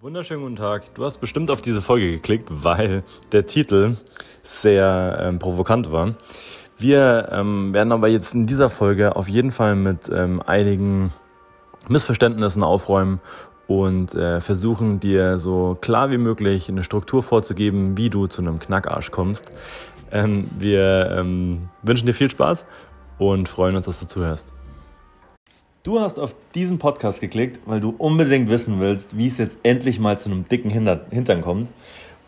Wunderschönen guten Tag. Du hast bestimmt auf diese Folge geklickt, weil der Titel sehr ähm, provokant war. Wir ähm, werden aber jetzt in dieser Folge auf jeden Fall mit ähm, einigen Missverständnissen aufräumen und äh, versuchen dir so klar wie möglich eine Struktur vorzugeben, wie du zu einem Knackarsch kommst. Ähm, wir ähm, wünschen dir viel Spaß und freuen uns, dass du zuhörst. Du hast auf diesen Podcast geklickt, weil du unbedingt wissen willst, wie es jetzt endlich mal zu einem dicken Hintern kommt.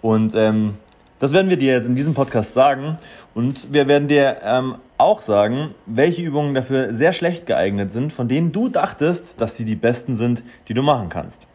Und ähm, das werden wir dir jetzt in diesem Podcast sagen. Und wir werden dir ähm, auch sagen, welche Übungen dafür sehr schlecht geeignet sind, von denen du dachtest, dass sie die besten sind, die du machen kannst.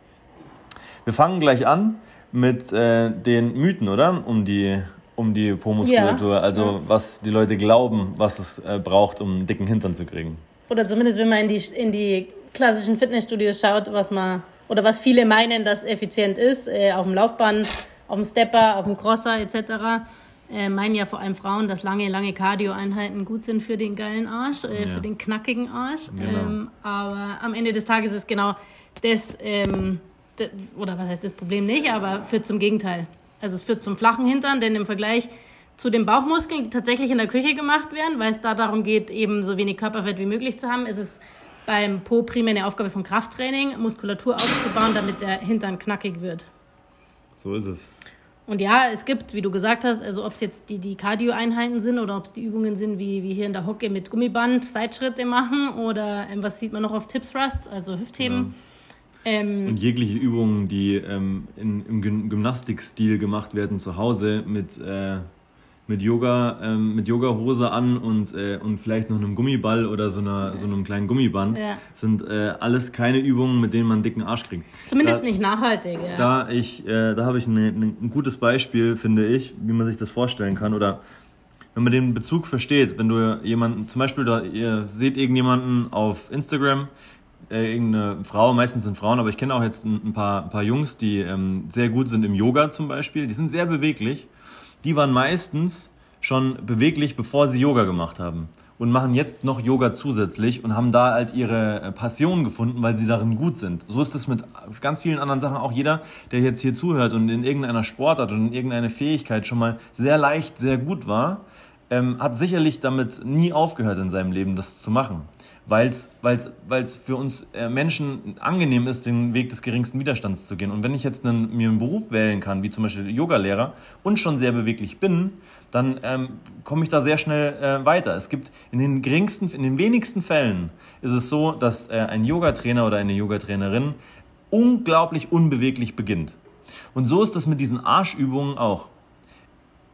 Wir fangen gleich an mit äh, den Mythen, oder? Um die, um die Po-Muskulatur. Ja. Also ja. was die Leute glauben, was es äh, braucht, um einen dicken Hintern zu kriegen. Oder zumindest, wenn man in die, in die klassischen Fitnessstudios schaut, was man, oder was viele meinen, dass effizient ist, äh, auf dem Laufband, auf dem Stepper, auf dem Crosser etc., äh, meinen ja vor allem Frauen, dass lange, lange Cardio-Einheiten gut sind für den geilen Arsch, äh, ja. für den knackigen Arsch. Genau. Ähm, aber am Ende des Tages ist genau das, ähm, das, oder was heißt das Problem nicht, aber führt zum Gegenteil. Also es führt zum flachen Hintern, denn im Vergleich zu den Bauchmuskeln, die tatsächlich in der Küche gemacht werden, weil es da darum geht, eben so wenig Körperfett wie möglich zu haben, ist es beim Po primär eine Aufgabe von Krafttraining, Muskulatur aufzubauen, damit der Hintern knackig wird. So ist es. Und ja, es gibt, wie du gesagt hast, also ob es jetzt die, die Cardio-Einheiten sind oder ob es die Übungen sind, wie, wie hier in der Hocke mit Gummiband Seitschritte machen oder ähm, was sieht man noch auf Tips Thrusts, also Hüftheben. Ja. Ähm, und jegliche Übungen, die ähm, in, im Gymnastikstil gemacht werden zu Hause mit äh, mit Yoga, ähm, mit Yoga-Hose an und, äh, und vielleicht noch einem Gummiball oder so, einer, so einem kleinen Gummiband, ja. sind äh, alles keine Übungen, mit denen man einen dicken Arsch kriegt. Zumindest da, nicht nachhaltig, ja. Da, ich, äh, da habe ich eine, eine, ein gutes Beispiel, finde ich, wie man sich das vorstellen kann. Oder wenn man den Bezug versteht, wenn du jemanden, zum Beispiel, da, ihr seht irgendjemanden auf Instagram, äh, irgendeine Frau, meistens sind Frauen, aber ich kenne auch jetzt ein, ein, paar, ein paar Jungs, die ähm, sehr gut sind im Yoga zum Beispiel. Die sind sehr beweglich die waren meistens schon beweglich, bevor sie Yoga gemacht haben. Und machen jetzt noch Yoga zusätzlich und haben da halt ihre äh, Passion gefunden, weil sie darin gut sind. So ist es mit ganz vielen anderen Sachen. Auch jeder, der jetzt hier zuhört und in irgendeiner Sportart und in irgendeiner Fähigkeit schon mal sehr leicht, sehr gut war, ähm, hat sicherlich damit nie aufgehört in seinem Leben, das zu machen weil es für uns äh, Menschen angenehm ist, den Weg des geringsten Widerstands zu gehen. Und wenn ich jetzt einen, mir einen Beruf wählen kann, wie zum Beispiel Yogalehrer, und schon sehr beweglich bin, dann ähm, komme ich da sehr schnell äh, weiter. Es gibt in den geringsten, in den wenigsten Fällen ist es so, dass äh, ein Yogatrainer oder eine Yogatrainerin unglaublich unbeweglich beginnt. Und so ist das mit diesen Arschübungen auch.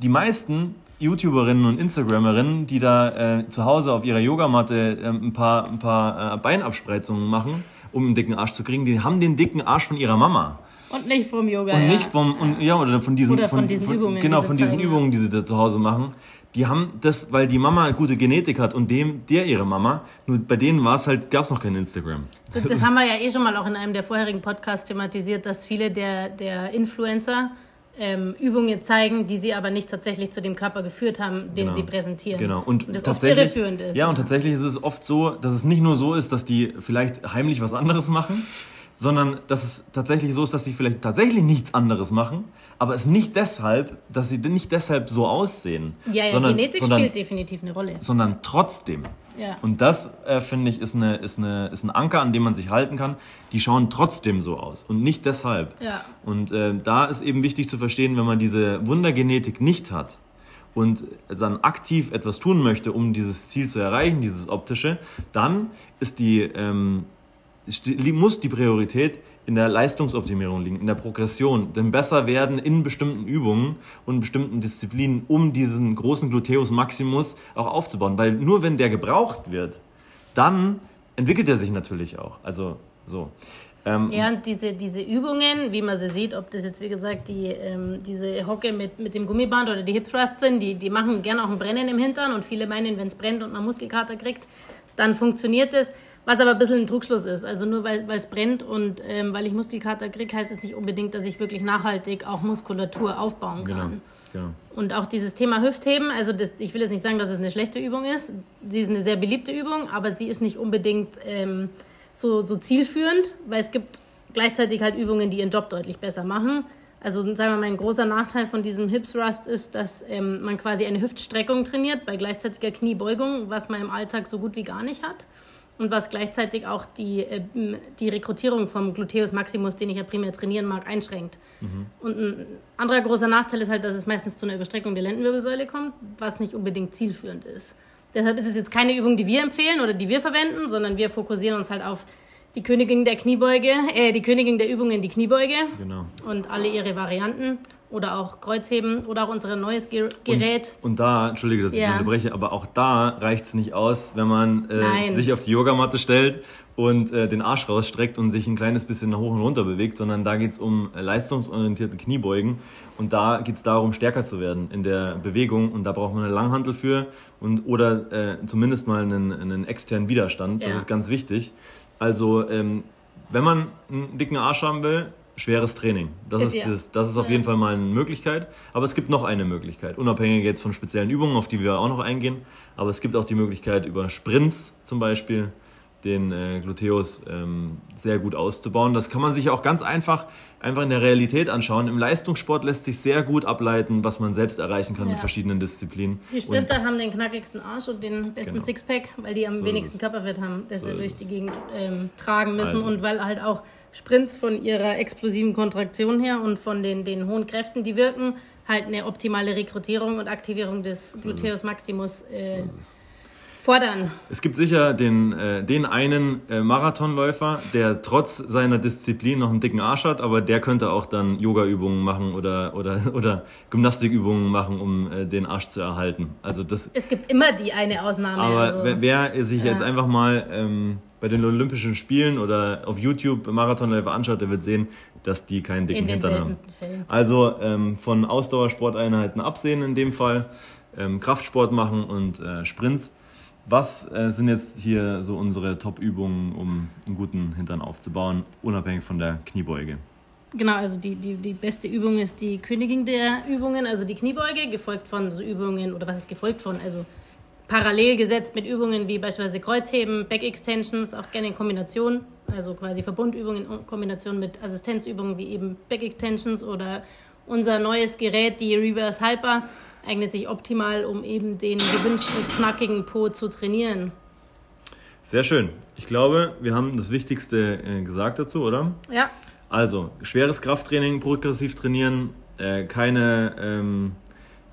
Die meisten YouTuberinnen und Instagrammerinnen, die da äh, zu Hause auf ihrer Yogamatte äh, ein paar, ein paar äh, Beinabspreizungen machen, um einen dicken Arsch zu kriegen, die haben den dicken Arsch von ihrer Mama. Und nicht vom Yoga. Und ja. nicht vom, und, ja, oder von diesen, oder von, von diesen von, Übungen. Genau, von diesen Übungen, die sie da zu Hause machen. Die haben das, weil die Mama gute Genetik hat und dem, der ihre Mama, nur bei denen war es halt, gab es noch kein Instagram. Das, das haben wir ja eh schon mal auch in einem der vorherigen Podcasts thematisiert, dass viele der, der Influencer ähm, Übungen zeigen, die sie aber nicht tatsächlich zu dem Körper geführt haben, den genau. sie präsentieren. Genau. Und, und das oft irreführend ist. Ja, und tatsächlich ist es oft so, dass es nicht nur so ist, dass die vielleicht heimlich was anderes machen, sondern dass es tatsächlich so ist, dass sie vielleicht tatsächlich nichts anderes machen, aber es nicht deshalb, dass sie nicht deshalb so aussehen. Ja, ja, sondern, Genetik sondern, spielt definitiv eine Rolle. Sondern trotzdem. Ja. Und das, äh, finde ich, ist, eine, ist, eine, ist ein Anker, an dem man sich halten kann. Die schauen trotzdem so aus und nicht deshalb. Ja. Und äh, da ist eben wichtig zu verstehen, wenn man diese Wundergenetik nicht hat, und dann aktiv etwas tun möchte, um dieses Ziel zu erreichen, dieses optische, dann ist die, ähm, muss die Priorität in der Leistungsoptimierung liegen, in der Progression, denn besser werden in bestimmten Übungen und bestimmten Disziplinen, um diesen großen Gluteus Maximus auch aufzubauen. Weil nur wenn der gebraucht wird, dann entwickelt er sich natürlich auch. Also so. Ähm, ja, und diese, diese Übungen, wie man sie sieht, ob das jetzt wie gesagt die, ähm, diese Hocke mit, mit dem Gummiband oder die Hip Thrusts sind, die, die machen gerne auch ein Brennen im Hintern und viele meinen, wenn es brennt und man Muskelkater kriegt, dann funktioniert es. Was aber ein bisschen ein Trugschluss ist. Also nur weil es brennt und ähm, weil ich Muskelkater kriege, heißt es nicht unbedingt, dass ich wirklich nachhaltig auch Muskulatur aufbauen kann. Genau. Genau. Und auch dieses Thema Hüftheben, also das, ich will jetzt nicht sagen, dass es eine schlechte Übung ist. Sie ist eine sehr beliebte Übung, aber sie ist nicht unbedingt ähm, so, so zielführend, weil es gibt gleichzeitig halt Übungen, die ihren Job deutlich besser machen. Also sagen wir mal, ein großer Nachteil von diesem Hips Rust ist, dass ähm, man quasi eine Hüftstreckung trainiert bei gleichzeitiger Kniebeugung, was man im Alltag so gut wie gar nicht hat. Und was gleichzeitig auch die, äh, die Rekrutierung vom Gluteus Maximus, den ich ja primär trainieren mag, einschränkt. Mhm. Und ein anderer großer Nachteil ist halt, dass es meistens zu einer Überstreckung der Lendenwirbelsäule kommt, was nicht unbedingt zielführend ist. Deshalb ist es jetzt keine Übung, die wir empfehlen oder die wir verwenden, sondern wir fokussieren uns halt auf die Königin der Kniebeuge, äh, die Königin der Übungen, die Kniebeuge. Genau. Und alle ihre Varianten. Oder auch Kreuzheben oder auch unser neues Gerät. Und, und da, entschuldige, dass ich ja. unterbreche, aber auch da reicht es nicht aus, wenn man äh, sich auf die Yogamatte stellt und äh, den Arsch rausstreckt und sich ein kleines bisschen nach hoch und runter bewegt, sondern da geht es um äh, leistungsorientierte Kniebeugen und da geht es darum, stärker zu werden in der Bewegung und da braucht man eine Langhantel für und oder äh, zumindest mal einen, einen externen Widerstand. Ja. Das ist ganz wichtig. Also, ähm, wenn man einen dicken Arsch haben will, schweres Training. Das ist, ja. das, das ist auf jeden Fall mal eine Möglichkeit. Aber es gibt noch eine Möglichkeit, unabhängig jetzt von speziellen Übungen, auf die wir auch noch eingehen. Aber es gibt auch die Möglichkeit über Sprints zum Beispiel den äh, Gluteus ähm, sehr gut auszubauen. Das kann man sich auch ganz einfach, einfach in der Realität anschauen. Im Leistungssport lässt sich sehr gut ableiten, was man selbst erreichen kann ja. mit verschiedenen Disziplinen. Die Sprinter und, haben den knackigsten Arsch und den besten genau. Sixpack, weil die am so wenigsten Körperfett haben, das so sie durch die Gegend ähm, tragen müssen also. und weil halt auch Sprints von ihrer explosiven Kontraktion her und von den, den hohen Kräften, die wirken, halt eine optimale Rekrutierung und Aktivierung des Gluteus Maximus äh, so fordern. Es gibt sicher den, äh, den einen äh, Marathonläufer, der trotz seiner Disziplin noch einen dicken Arsch hat, aber der könnte auch dann Yoga-Übungen machen oder, oder, oder Gymnastikübungen machen, um äh, den Arsch zu erhalten. Also das, es gibt immer die eine Ausnahme. Aber also. wer, wer, sich ja. jetzt einfach mal ähm, bei den Olympischen Spielen oder auf YouTube Marathonläufer anschaut, der wird sehen, dass die keinen dicken Hintern haben. Fällen. Also ähm, von Ausdauersporteinheiten absehen in dem Fall, ähm, Kraftsport machen und äh, Sprints. Was äh, sind jetzt hier so unsere Top-Übungen, um einen guten Hintern aufzubauen, unabhängig von der Kniebeuge? Genau, also die, die, die beste Übung ist die Königin der Übungen, also die Kniebeuge, gefolgt von so Übungen, oder was ist gefolgt von, also parallel gesetzt mit Übungen wie beispielsweise Kreuzheben, Back Extensions, auch gerne in Kombination, also quasi Verbundübungen in Kombination mit Assistenzübungen wie eben Back Extensions oder unser neues Gerät, die Reverse Hyper, eignet sich optimal, um eben den gewünschten knackigen Po zu trainieren. Sehr schön. Ich glaube, wir haben das Wichtigste äh, gesagt dazu, oder? Ja. Also, schweres Krafttraining, progressiv trainieren, äh, keine, ähm,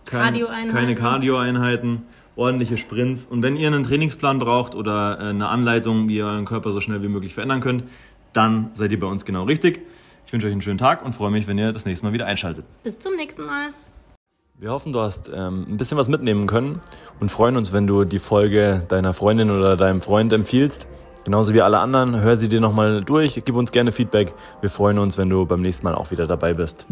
kein, Cardio keine Cardio-Einheiten, ordentliche Sprints. Und wenn ihr einen Trainingsplan braucht oder äh, eine Anleitung, wie ihr euren Körper so schnell wie möglich verändern könnt, dann seid ihr bei uns genau richtig. Ich wünsche euch einen schönen Tag und freue mich, wenn ihr das nächste Mal wieder einschaltet. Bis zum nächsten Mal. Wir hoffen, du hast ähm, ein bisschen was mitnehmen können und freuen uns, wenn du die Folge deiner Freundin oder deinem Freund empfiehlst. Genauso wie alle anderen, hör sie dir nochmal durch, gib uns gerne Feedback. Wir freuen uns, wenn du beim nächsten Mal auch wieder dabei bist.